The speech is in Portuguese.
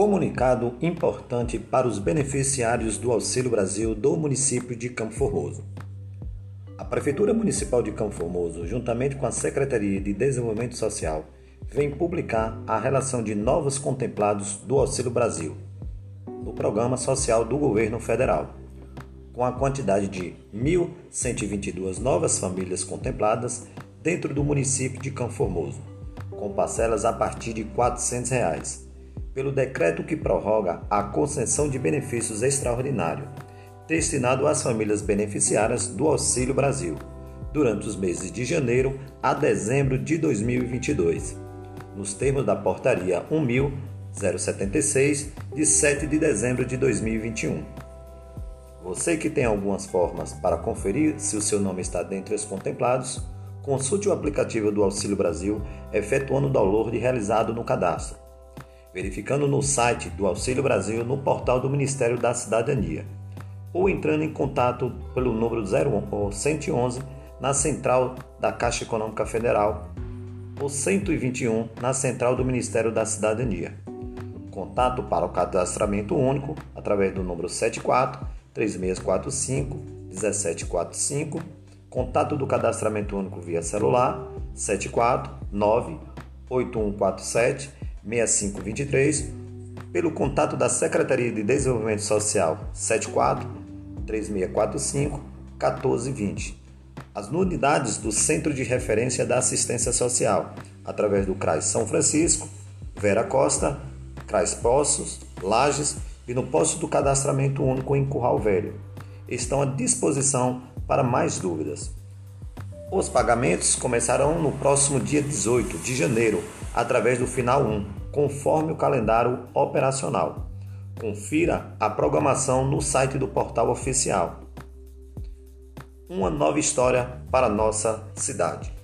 Comunicado importante para os beneficiários do Auxílio Brasil do município de Campo Formoso. A Prefeitura Municipal de Campo Formoso, juntamente com a Secretaria de Desenvolvimento Social, vem publicar a relação de novos contemplados do Auxílio Brasil no Programa Social do Governo Federal, com a quantidade de 1.122 novas famílias contempladas dentro do município de Campo Formoso, com parcelas a partir de 400 reais pelo decreto que prorroga a concessão de benefícios extraordinários destinado às famílias beneficiárias do Auxílio Brasil durante os meses de janeiro a dezembro de 2022, nos termos da Portaria 1076 de 7 de dezembro de 2021. Você que tem algumas formas para conferir se o seu nome está dentre os contemplados, consulte o aplicativo do Auxílio Brasil efetuando o download realizado no cadastro verificando no site do Auxílio Brasil no portal do Ministério da Cidadania ou entrando em contato pelo número 111 na central da Caixa Econômica Federal ou 121 na central do Ministério da Cidadania. Contato para o cadastramento único através do número 74 3645 1745. Contato do cadastramento único via celular 74 9 8147 6523, pelo contato da Secretaria de Desenvolvimento Social 74 3645 1420. As unidades do Centro de Referência da Assistência Social, através do CRAS São Francisco, Vera Costa, CRAS Poços, Lages e no posto do cadastramento único em Curral Velho. Estão à disposição para mais dúvidas. Os pagamentos começarão no próximo dia 18 de janeiro, através do final 1, conforme o calendário operacional. Confira a programação no site do portal oficial. Uma nova história para nossa cidade.